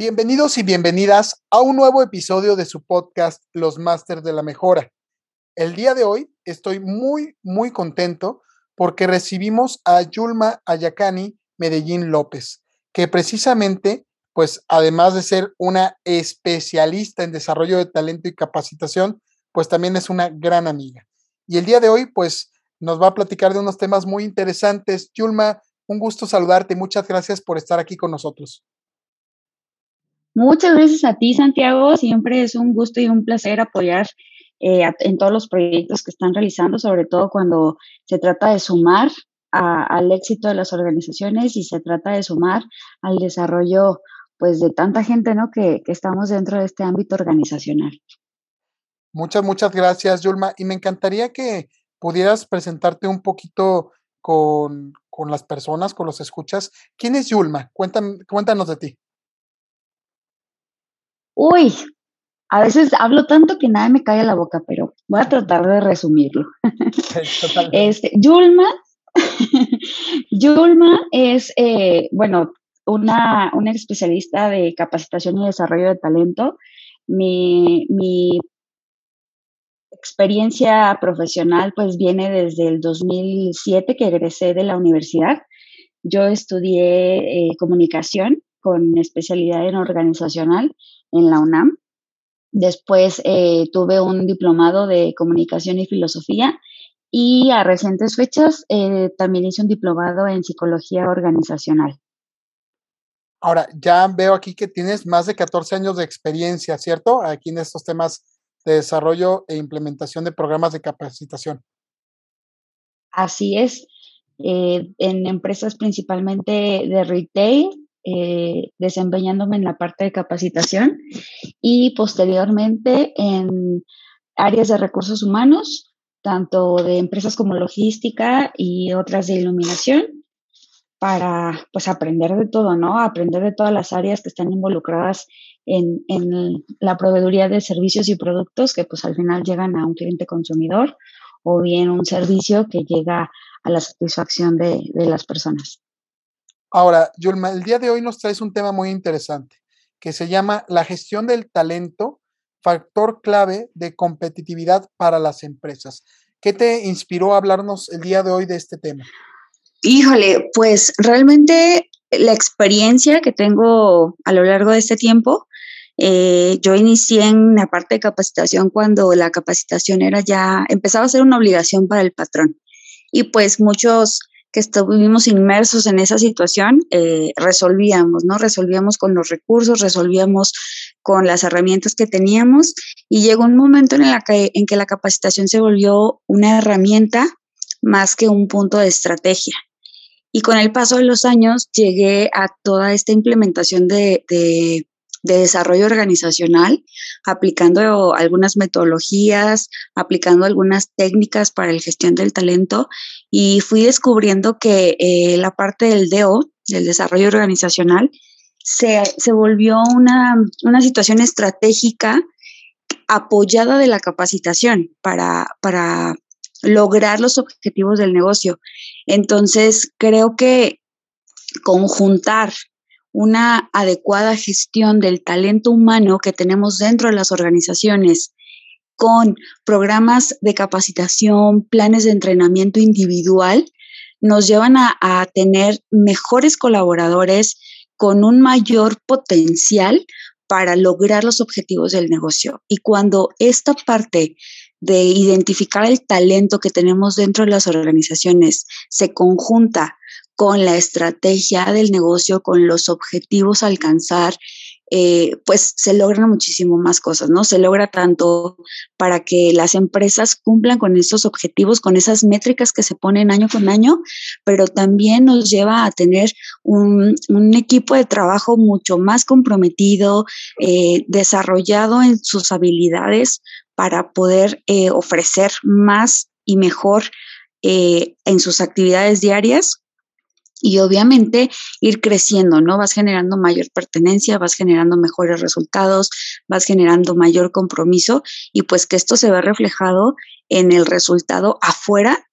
Bienvenidos y bienvenidas a un nuevo episodio de su podcast Los Masters de la Mejora. El día de hoy estoy muy, muy contento porque recibimos a Yulma Ayacani Medellín López, que precisamente, pues además de ser una especialista en desarrollo de talento y capacitación, pues también es una gran amiga. Y el día de hoy, pues nos va a platicar de unos temas muy interesantes. Yulma, un gusto saludarte muchas gracias por estar aquí con nosotros. Muchas gracias a ti, Santiago. Siempre es un gusto y un placer apoyar eh, en todos los proyectos que están realizando, sobre todo cuando se trata de sumar al éxito de las organizaciones y se trata de sumar al desarrollo pues de tanta gente ¿no? que, que estamos dentro de este ámbito organizacional. Muchas, muchas gracias, Yulma. Y me encantaría que pudieras presentarte un poquito con, con las personas, con los escuchas. ¿Quién es Yulma? cuéntanos de ti. Uy, a veces hablo tanto que nada me cae a la boca, pero voy a tratar de resumirlo. este, Yulma, Yulma es, eh, bueno, una, una, especialista de capacitación y desarrollo de talento. Mi, mi experiencia profesional pues viene desde el 2007 que egresé de la universidad. Yo estudié eh, comunicación con especialidad en organizacional en la UNAM. Después eh, tuve un diplomado de comunicación y filosofía y a recientes fechas eh, también hice un diplomado en psicología organizacional. Ahora, ya veo aquí que tienes más de 14 años de experiencia, ¿cierto? Aquí en estos temas de desarrollo e implementación de programas de capacitación. Así es, eh, en empresas principalmente de retail, eh, desempeñándome en la parte de capacitación y posteriormente en áreas de recursos humanos, tanto de empresas como logística y otras de iluminación, para pues aprender de todo, ¿no? Aprender de todas las áreas que están involucradas en, en la proveeduría de servicios y productos que pues al final llegan a un cliente consumidor o bien un servicio que llega a la satisfacción de, de las personas. Ahora, Yulma, el día de hoy nos traes un tema muy interesante que se llama la gestión del talento, factor clave de competitividad para las empresas. ¿Qué te inspiró a hablarnos el día de hoy de este tema? Híjole, pues realmente la experiencia que tengo a lo largo de este tiempo, eh, yo inicié en la parte de capacitación cuando la capacitación era ya, empezaba a ser una obligación para el patrón. Y pues muchos que estuvimos inmersos en esa situación, eh, resolvíamos, ¿no? Resolvíamos con los recursos, resolvíamos con las herramientas que teníamos y llegó un momento en, la que, en que la capacitación se volvió una herramienta más que un punto de estrategia. Y con el paso de los años llegué a toda esta implementación de, de de desarrollo organizacional, aplicando algunas metodologías, aplicando algunas técnicas para la gestión del talento y fui descubriendo que eh, la parte del DO, del desarrollo organizacional, se, se volvió una, una, situación estratégica apoyada de la capacitación para, para lograr los objetivos del negocio. Entonces, creo que conjuntar una adecuada gestión del talento humano que tenemos dentro de las organizaciones con programas de capacitación, planes de entrenamiento individual, nos llevan a, tener mejores colaboradores con un mayor potencial para lograr los objetivos del negocio. Y cuando esta parte de identificar el talento que tenemos dentro de las organizaciones se conjunta con la estrategia del negocio, con los objetivos a alcanzar, eh, pues se logran muchísimo más cosas, ¿no? Se logra tanto para que las empresas cumplan con esos objetivos, con esas métricas que se ponen año con año, pero también nos lleva a tener un, equipo de trabajo mucho más comprometido, eh, desarrollado en sus habilidades para poder eh, ofrecer más y mejor en sus actividades diarias y obviamente ir creciendo, ¿no? Vas generando mayor pertenencia, vas generando mejores resultados, vas generando mayor compromiso y pues que esto se ve reflejado en el resultado afuera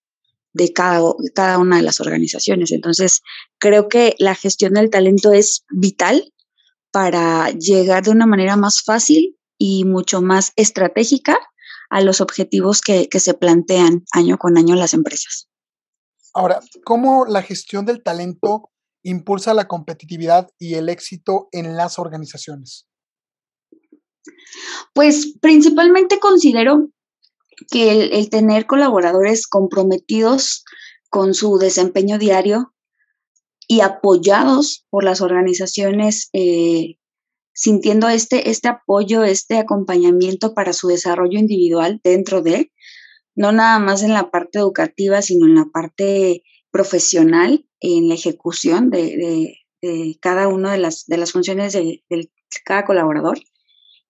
de cada, cada una de las organizaciones. Entonces, creo que la gestión del talento es vital para llegar de una manera más fácil y mucho más estratégica a los objetivos que, que se plantean año con año las empresas. Ahora, ¿cómo la gestión del talento impulsa la competitividad y el éxito en las organizaciones? Pues principalmente considero que el, tener colaboradores comprometidos con su desempeño diario y apoyados por las organizaciones, eh, sintiendo este, este apoyo, este acompañamiento para su desarrollo individual dentro de, no nada más en la parte educativa, sino en la parte profesional, en la ejecución de, cada una de las, de las funciones de, cada colaborador.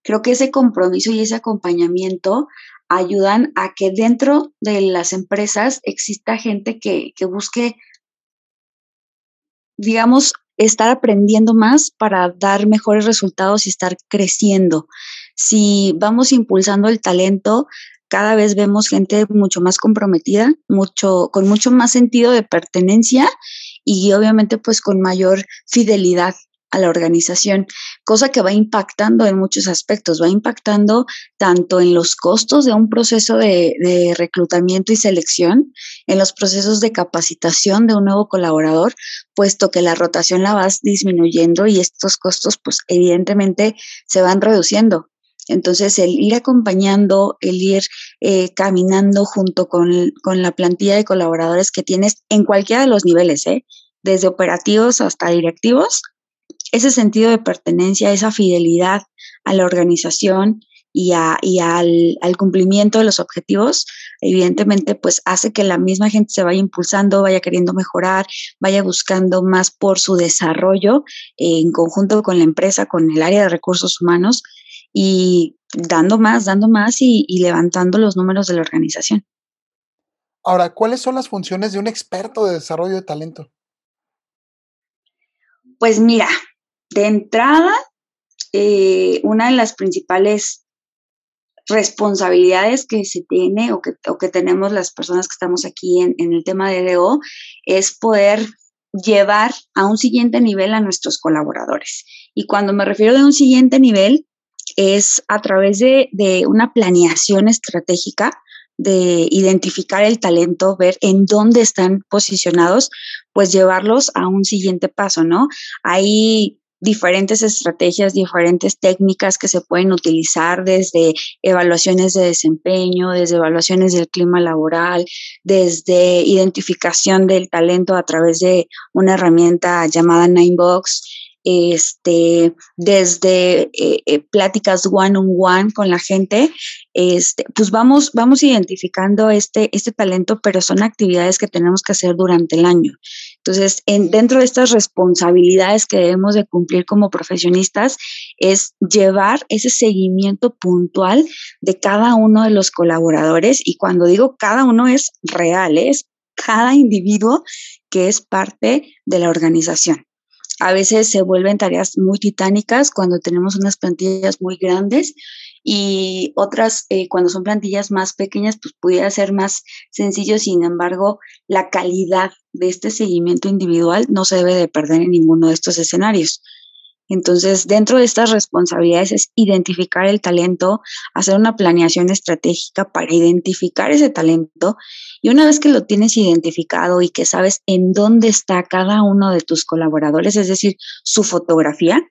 Creo que ese compromiso y ese acompañamiento ayudan a que dentro de las empresas exista gente que, que busque, digamos, estar aprendiendo más para dar mejores resultados y estar creciendo. Si vamos impulsando el talento, cada vez vemos gente mucho más comprometida, mucho, con mucho más sentido de pertenencia y obviamente pues con mayor fidelidad a la organización, cosa que va impactando en muchos aspectos, va impactando tanto en los costos de un proceso de, reclutamiento y selección, en los procesos de capacitación de un nuevo colaborador, puesto que la rotación la vas disminuyendo y estos costos pues evidentemente se van reduciendo. Entonces, el ir acompañando, el ir eh, caminando junto con, la plantilla de colaboradores que tienes en cualquiera de los niveles, ¿eh? desde operativos hasta directivos, ese sentido de pertenencia, esa fidelidad a la organización y, al, al, cumplimiento de los objetivos, evidentemente, pues hace que la misma gente se vaya impulsando, vaya queriendo mejorar, vaya buscando más por su desarrollo en conjunto con la empresa, con el área de recursos humanos y dando más, dando más y, levantando los números de la organización. Ahora, ¿cuáles son las funciones de un experto de desarrollo de talento? Pues mira, de entrada, eh, una de las principales responsabilidades que se tiene o que, que tenemos las personas que estamos aquí en, en el tema de DO es poder llevar a un siguiente nivel a nuestros colaboradores. Y cuando me refiero de un siguiente nivel, es a través de, una planeación estratégica de identificar el talento, ver en dónde están posicionados, pues llevarlos a un siguiente paso, ¿no? Hay diferentes estrategias, diferentes técnicas que se pueden utilizar desde evaluaciones de desempeño, desde evaluaciones del clima laboral, desde identificación del talento a través de una herramienta llamada Ninebox, este, desde eh, eh, pláticas one on one con la gente, este, pues vamos, vamos identificando este, este talento, pero son actividades que tenemos que hacer durante el año. Entonces, en, dentro de estas responsabilidades que debemos de cumplir como profesionistas, es llevar ese seguimiento puntual de cada uno de los colaboradores. Y cuando digo cada uno es real, es cada individuo que es parte de la organización. A veces se vuelven tareas muy titánicas cuando tenemos unas plantillas muy grandes y otras eh, cuando son plantillas más pequeñas, pues pudiera ser más sencillo. Sin embargo, la calidad de este seguimiento individual no se debe de perder en ninguno de estos escenarios. Entonces, dentro de estas responsabilidades es identificar el talento, hacer una planeación estratégica para identificar ese talento. Y una vez que lo tienes identificado y que sabes en dónde está cada uno de tus colaboradores, es decir, su fotografía,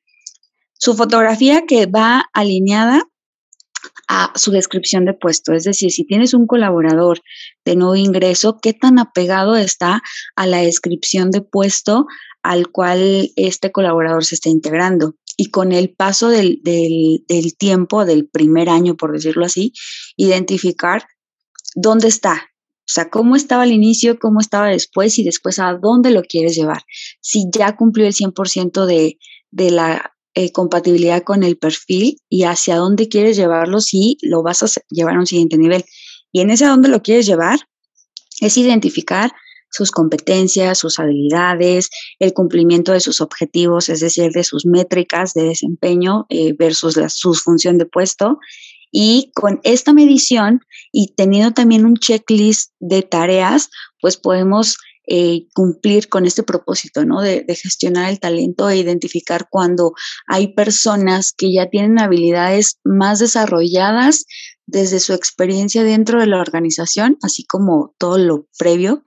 su fotografía que va alineada a su descripción de puesto. Es decir, si tienes un colaborador de nuevo ingreso, ¿qué tan apegado está a la descripción de puesto al cual este colaborador se está integrando. y con el paso del, del, tiempo, del primer año, por decirlo así, identificar dónde está, o sea, cómo estaba al inicio, cómo estaba después y después a dónde lo quieres llevar. Si ya cumplió el 100% de, de la eh, compatibilidad con el perfil y hacia dónde quieres llevarlo si lo vas a llevar a un siguiente nivel. Y en ese a dónde lo quieres llevar es identificar sus competencias, sus habilidades, el cumplimiento de sus objetivos, es decir, de sus métricas de desempeño eh, versus la, su función de puesto, y con esta medición y teniendo también un checklist de tareas, pues podemos eh, cumplir con este propósito, ¿no? De, de, gestionar el talento e identificar cuando hay personas que ya tienen habilidades más desarrolladas desde su experiencia dentro de la organización, así como todo lo previo,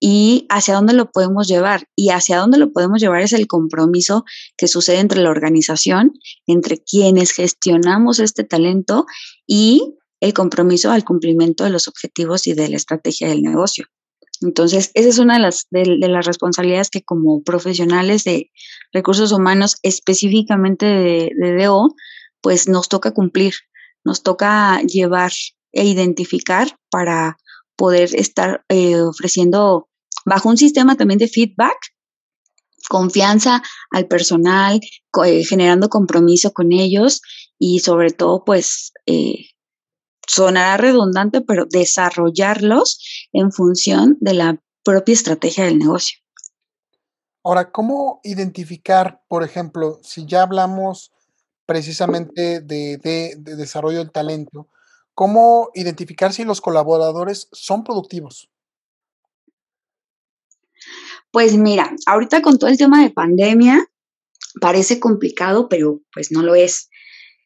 y hacia dónde lo podemos llevar. Y hacia dónde lo podemos llevar es el compromiso que sucede entre la organización, entre quienes gestionamos este talento y el compromiso al cumplimiento de los objetivos y de la estrategia del negocio. Entonces, esa es una de las, de, las responsabilidades que como profesionales de recursos humanos, específicamente de, de DO, pues nos toca cumplir, nos toca llevar e identificar para poder estar eh, ofreciendo bajo un sistema también de feedback, confianza al personal, eh, generando compromiso con ellos y sobre todo, pues, eh, sonará redundante, pero desarrollarlos en función de la propia estrategia del negocio. Ahora, ¿cómo identificar, por ejemplo, si ya hablamos precisamente de, de, de desarrollo del talento, cómo identificar si los colaboradores son productivos? Pues mira, ahorita con todo el tema de pandemia parece complicado, pero pues no lo es.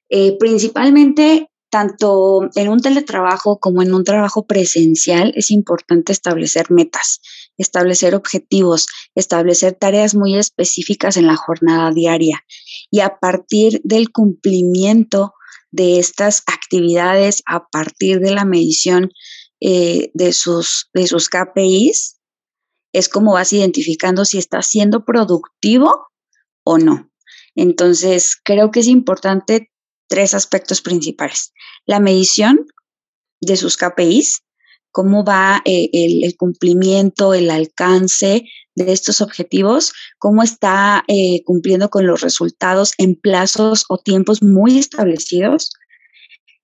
Eh, principalmente, tanto en un teletrabajo como en un trabajo presencial, es importante establecer metas, establecer objetivos, establecer tareas muy específicas en la jornada diaria. Y a partir del cumplimiento de estas actividades, a partir de la medición eh, de, sus, de sus KPIs, es como vas identificando si estás siendo productivo o no. Entonces, creo que es importante tres aspectos principales. La medición de sus KPIs, cómo va eh, el, cumplimiento, el alcance de estos objetivos, cómo está eh, cumpliendo con los resultados en plazos o tiempos muy establecidos.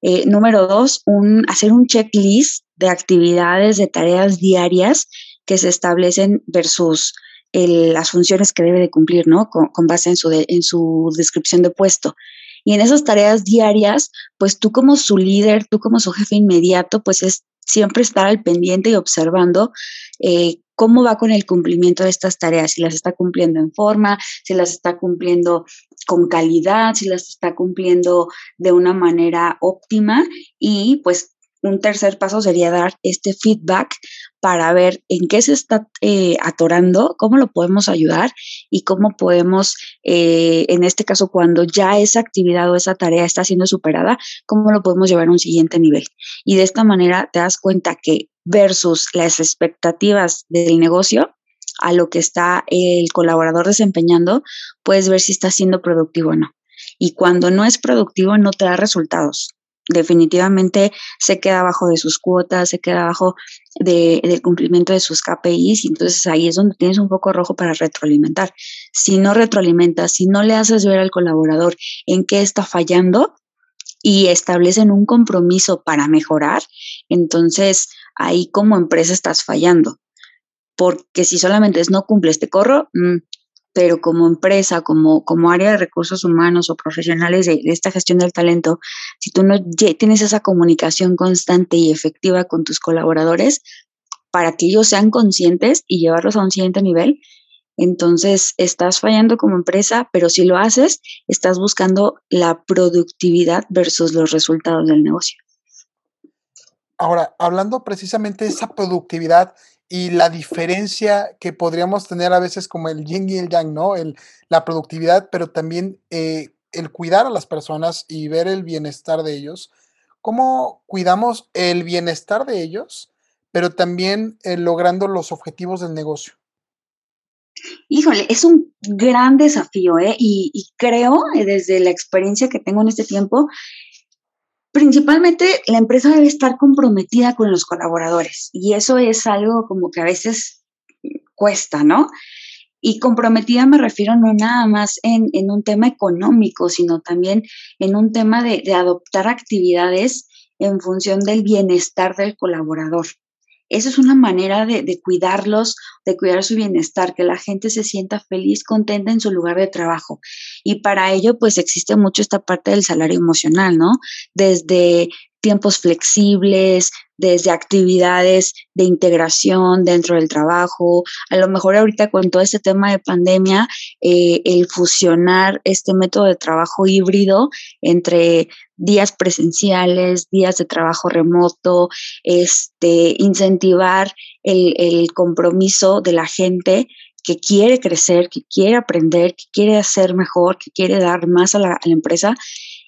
Eh, número dos, un, hacer un checklist de actividades, de tareas diarias que se establecen versus las funciones que debe de cumplir, ¿no? Con, base en su, en su descripción de puesto. Y en esas tareas diarias, pues tú como su líder, tú como su jefe inmediato, pues es siempre estar al pendiente y observando eh, cómo va con el cumplimiento de estas tareas, si las está cumpliendo en forma, si las está cumpliendo con calidad, si las está cumpliendo de una manera óptima y pues un tercer paso sería dar este feedback para ver en qué se está eh, atorando, cómo lo podemos ayudar y cómo podemos, eh, en este caso, cuando ya esa actividad o esa tarea está siendo superada, cómo lo podemos llevar a un siguiente nivel. Y de esta manera te das cuenta que versus las expectativas del negocio, a lo que está el colaborador desempeñando, puedes ver si está siendo productivo o no. Y cuando no es productivo, no te da resultados definitivamente se queda abajo de sus cuotas, se queda abajo de, del cumplimiento de sus KPIs, y entonces ahí es donde tienes un poco rojo para retroalimentar. Si no retroalimentas, si no le haces ver al colaborador en qué está fallando y establecen un compromiso para mejorar, entonces ahí como empresa estás fallando. Porque si solamente es no cumples, te corro, mm, pero como empresa, como, como área de recursos humanos o profesionales de, esta gestión del talento, si tú no tienes esa comunicación constante y efectiva con tus colaboradores para que ellos sean conscientes y llevarlos a un siguiente nivel, entonces estás fallando como empresa, pero si lo haces, estás buscando la productividad versus los resultados del negocio. Ahora, hablando precisamente de esa productividad, y la diferencia que podríamos tener a veces como el yin y el yang, ¿no? El, la productividad, pero también eh, el cuidar a las personas y ver el bienestar de ellos. ¿Cómo cuidamos el bienestar de ellos, pero también eh, logrando los objetivos del negocio? Híjole, es un gran desafío, ¿eh? Y, creo, eh, desde la experiencia que tengo en este tiempo, principalmente la empresa debe estar comprometida con los colaboradores y eso es algo como que a veces cuesta, ¿no? Y comprometida me refiero no nada más en, un tema económico, sino también en un tema de, de adoptar actividades en función del bienestar del colaborador. Eso es una manera de, de, cuidarlos, de cuidar su bienestar, que la gente se sienta feliz, contenta en su lugar de trabajo. Y para ello, pues existe mucho esta parte del salario emocional, ¿no? Desde tiempos flexibles, desde actividades de integración dentro del trabajo. A lo mejor ahorita con todo este tema de pandemia, eh, el fusionar este método de trabajo híbrido entre días presenciales, días de trabajo remoto, este, incentivar el, el compromiso de la gente que quiere crecer, que quiere aprender, que quiere hacer mejor, que quiere dar más a la, a la empresa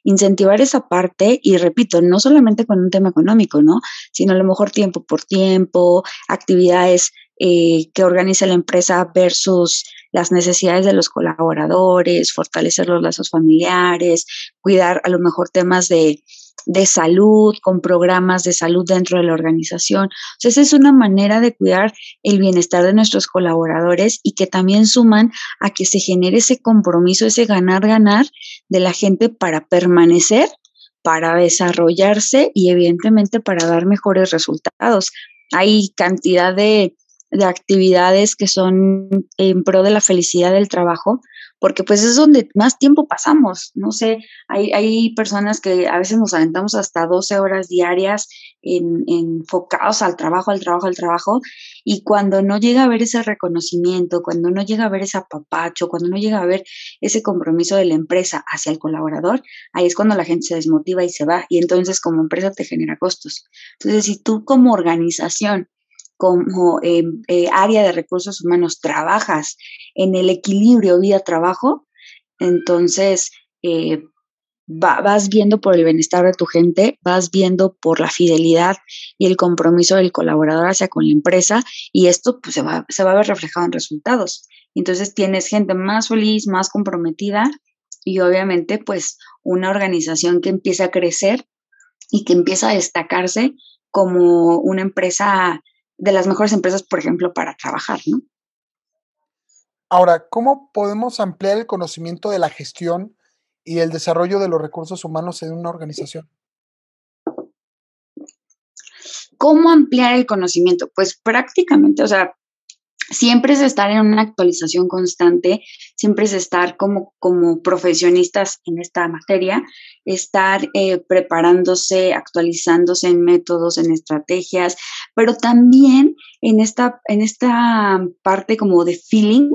incentivar esa parte y repito, no solamente con un tema económico, ¿no? Sino a lo mejor tiempo por tiempo, actividades eh, que organiza la empresa versus las necesidades de los colaboradores, fortalecer los lazos familiares, cuidar a lo mejor temas de de salud, con programas de salud dentro de la organización. Entonces, es una manera de cuidar el bienestar de nuestros colaboradores y que también suman a que se genere ese compromiso, ese ganar-ganar de la gente para permanecer, para desarrollarse y evidentemente para dar mejores resultados. Hay cantidad de, de actividades que son en pro de la felicidad del trabajo, porque pues es donde más tiempo pasamos. No sé, hay, hay personas que a veces nos aventamos hasta 12 horas diarias en, enfocados al trabajo, al trabajo, al trabajo, y cuando no llega a ver ese reconocimiento, cuando no llega a ver ese apapacho, cuando no llega a ver ese compromiso de la empresa hacia el colaborador, ahí es cuando la gente se desmotiva y se va, y entonces como empresa te genera costos. Entonces, si tú como organización como eh, eh, área de recursos humanos trabajas en el equilibrio vida-trabajo, entonces eh, vas viendo por el bienestar de tu gente, vas viendo por la fidelidad y el compromiso del colaborador hacia con la empresa y esto pues, se, va, se va a ver reflejado en resultados. Entonces tienes gente más feliz, más comprometida y obviamente pues una organización que empieza a crecer y que empieza a destacarse como una empresa de las mejores empresas, por ejemplo, para trabajar, ¿no? Ahora, ¿cómo podemos ampliar el conocimiento de la gestión y el desarrollo de los recursos humanos en una organización? ¿Cómo ampliar el conocimiento? Pues prácticamente, o sea, siempre es estar en una actualización constante, siempre es estar como, como profesionistas en esta materia, estar eh, preparándose, actualizándose en métodos, en estrategias, pero también en esta, en esta parte como de feeling.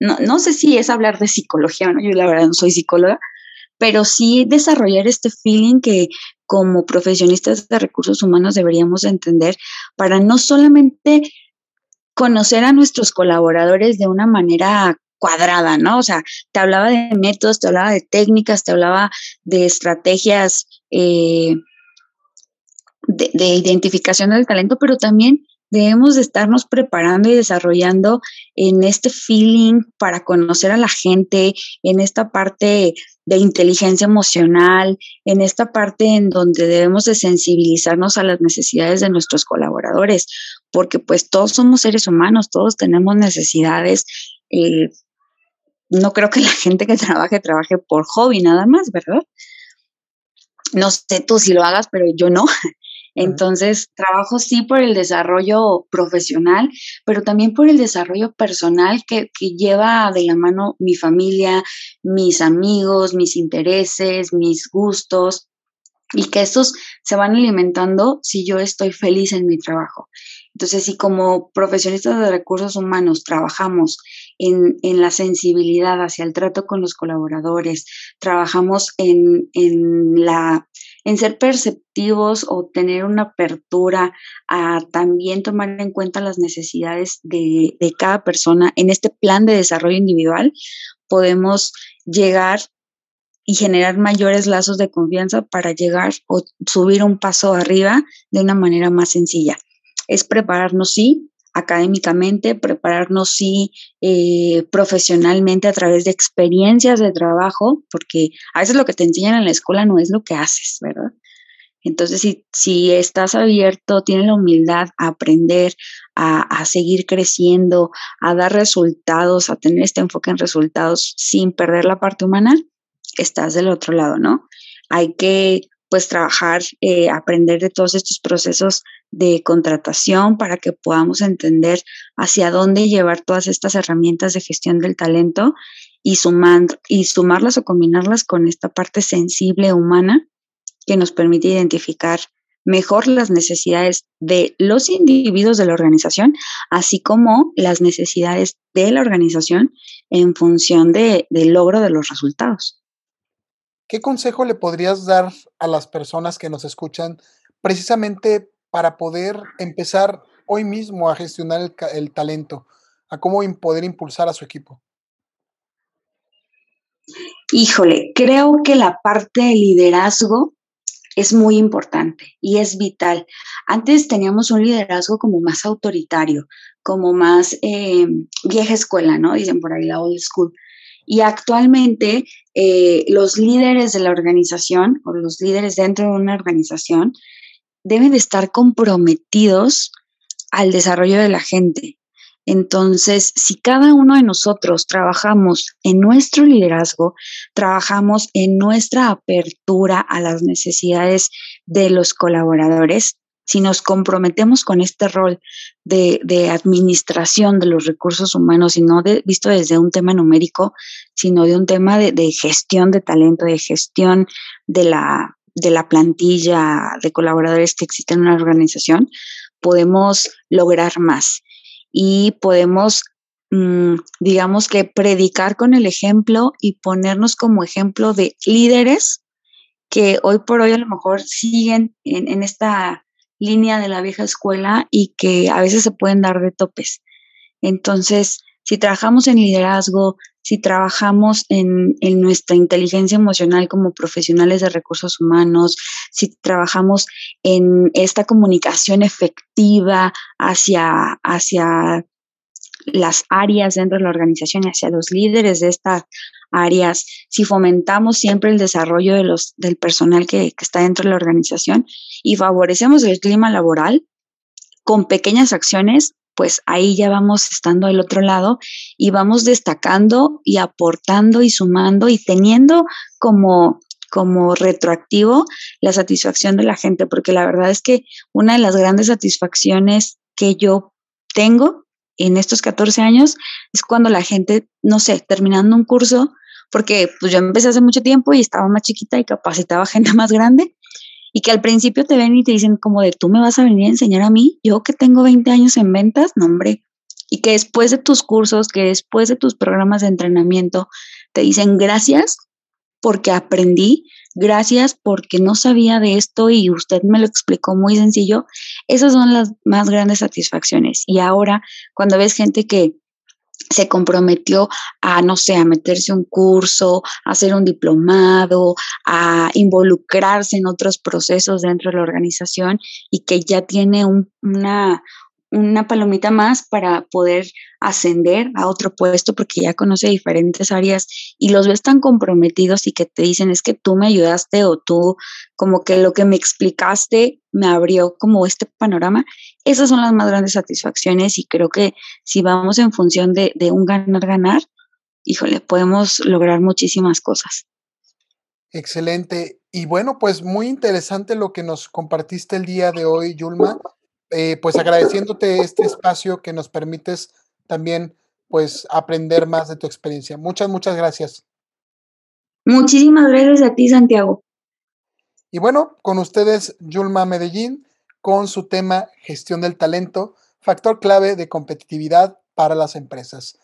No, no sé si es hablar de psicología, ¿no? yo la verdad no soy psicóloga, pero sí desarrollar este feeling que como profesionistas de recursos humanos deberíamos entender para no solamente conocer a nuestros colaboradores de una manera cuadrada, ¿no? O sea, te hablaba de métodos, te hablaba de técnicas, te hablaba de estrategias eh, de, de, identificación del talento, pero también debemos de estarnos preparando y desarrollando en este feeling para conocer a la gente, en esta parte de inteligencia emocional, en esta parte en donde debemos de sensibilizarnos a las necesidades de nuestros colaboradores, porque pues todos somos seres humanos, todos tenemos necesidades. Eh, no creo que la gente que trabaje trabaje por hobby nada más, ¿verdad? No sé tú si lo hagas, pero yo no. Entonces, trabajo sí por el desarrollo profesional, pero también por el desarrollo personal que, que, lleva de la mano mi familia, mis amigos, mis intereses, mis gustos, y que estos se van alimentando si yo estoy feliz en mi trabajo. Entonces, si como profesionistas de recursos humanos trabajamos en, en la sensibilidad hacia el trato con los colaboradores, trabajamos en, en, la, en ser perceptivos o tener una apertura a también tomar en cuenta las necesidades de, de cada persona en este plan de desarrollo individual, podemos llegar y generar mayores lazos de confianza para llegar o subir un paso arriba de una manera más sencilla es prepararnos, sí, académicamente, prepararnos sí eh, profesionalmente a través de experiencias de trabajo, porque a veces lo que te enseñan en la escuela no es lo que haces, ¿verdad? Entonces, si, si estás abierto, tienes la humildad a aprender, a, a, seguir creciendo, a dar resultados, a tener este enfoque en resultados sin perder la parte humana, estás del otro lado, ¿no? Hay que pues trabajar, eh, aprender de todos estos procesos de contratación para que podamos entender hacia dónde llevar todas estas herramientas de gestión del talento y, sumar, y sumarlas o combinarlas con esta parte sensible humana que nos permite identificar mejor las necesidades de los individuos de la organización, así como las necesidades de la organización en función de, del logro de los resultados. ¿Qué consejo le podrías dar a las personas que nos escuchan precisamente para poder empezar hoy mismo a gestionar el, talento, a cómo poder impulsar a su equipo? Híjole, creo que la parte de liderazgo es muy importante y es vital. Antes teníamos un liderazgo como más autoritario, como más eh, vieja escuela, ¿no? Dicen por ahí la old school. Y actualmente eh, los líderes de la organización o los líderes dentro de una organización deben de estar comprometidos al desarrollo de la gente. Entonces, si cada uno de nosotros trabajamos en nuestro liderazgo, trabajamos en nuestra apertura a las necesidades de los colaboradores, si nos comprometemos con este rol de, administración de los recursos humanos y no de, visto desde un tema numérico, sino de un tema de, gestión de talento, de gestión de la, de la plantilla de colaboradores que existen en una organización, podemos lograr más. Y podemos, mm, digamos que predicar con el ejemplo y ponernos como ejemplo de líderes que hoy por hoy a lo mejor siguen en, en esta línea de la vieja escuela y que a veces se pueden dar de topes. Entonces, si trabajamos en liderazgo, si trabajamos en, en, nuestra inteligencia emocional como profesionales de recursos humanos, si trabajamos en esta comunicación efectiva hacia, hacia las áreas dentro de la organización y hacia los líderes de estas áreas, si fomentamos siempre el desarrollo de los, del personal que, está dentro de la organización y favorecemos el clima laboral con pequeñas acciones, pues ahí ya vamos estando del otro lado y vamos destacando y aportando y sumando y teniendo como como retroactivo la satisfacción de la gente, porque la verdad es que una de las grandes satisfacciones que yo tengo en estos 14 años es cuando la gente, no sé, terminando un curso, porque pues yo empecé hace mucho tiempo y estaba más chiquita y capacitaba gente más grande y que al principio te ven y te dicen como de tú me vas a venir a enseñar a mí, yo que tengo 20 años en ventas, no hombre, y que después de tus cursos, que después de tus programas de entrenamiento, te dicen gracias porque aprendí, gracias porque no sabía de esto y usted me lo explicó muy sencillo. Esas son las más grandes satisfacciones. Y ahora, cuando ves gente que se comprometió a, no sé, a meterse un curso, a hacer un diplomado, a involucrarse en otros procesos dentro de la organización y que ya tiene una, una palomita más para poder ascender a otro puesto porque ya conoce diferentes áreas y los ves tan comprometidos y que te dicen es que tú me ayudaste o tú como que lo que me explicaste me abrió como este panorama. Esas son las más grandes satisfacciones y creo que si vamos en función de, de un ganar-ganar, híjole, podemos lograr muchísimas cosas. Excelente. Y bueno, pues muy interesante lo que nos compartiste el día de hoy, Yulma. Eh, pues agradeciéndote este espacio que nos permites también pues aprender más de tu experiencia. Muchas, muchas gracias. Muchísimas gracias a ti, Santiago. Y bueno, con ustedes, Yulma Medellín, con su tema gestión del talento, factor clave de competitividad para las empresas.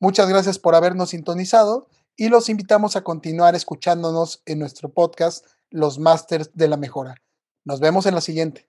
Muchas gracias por habernos sintonizado y los invitamos a continuar escuchándonos en nuestro podcast Los Masters de la Mejora. Nos vemos en la siguiente.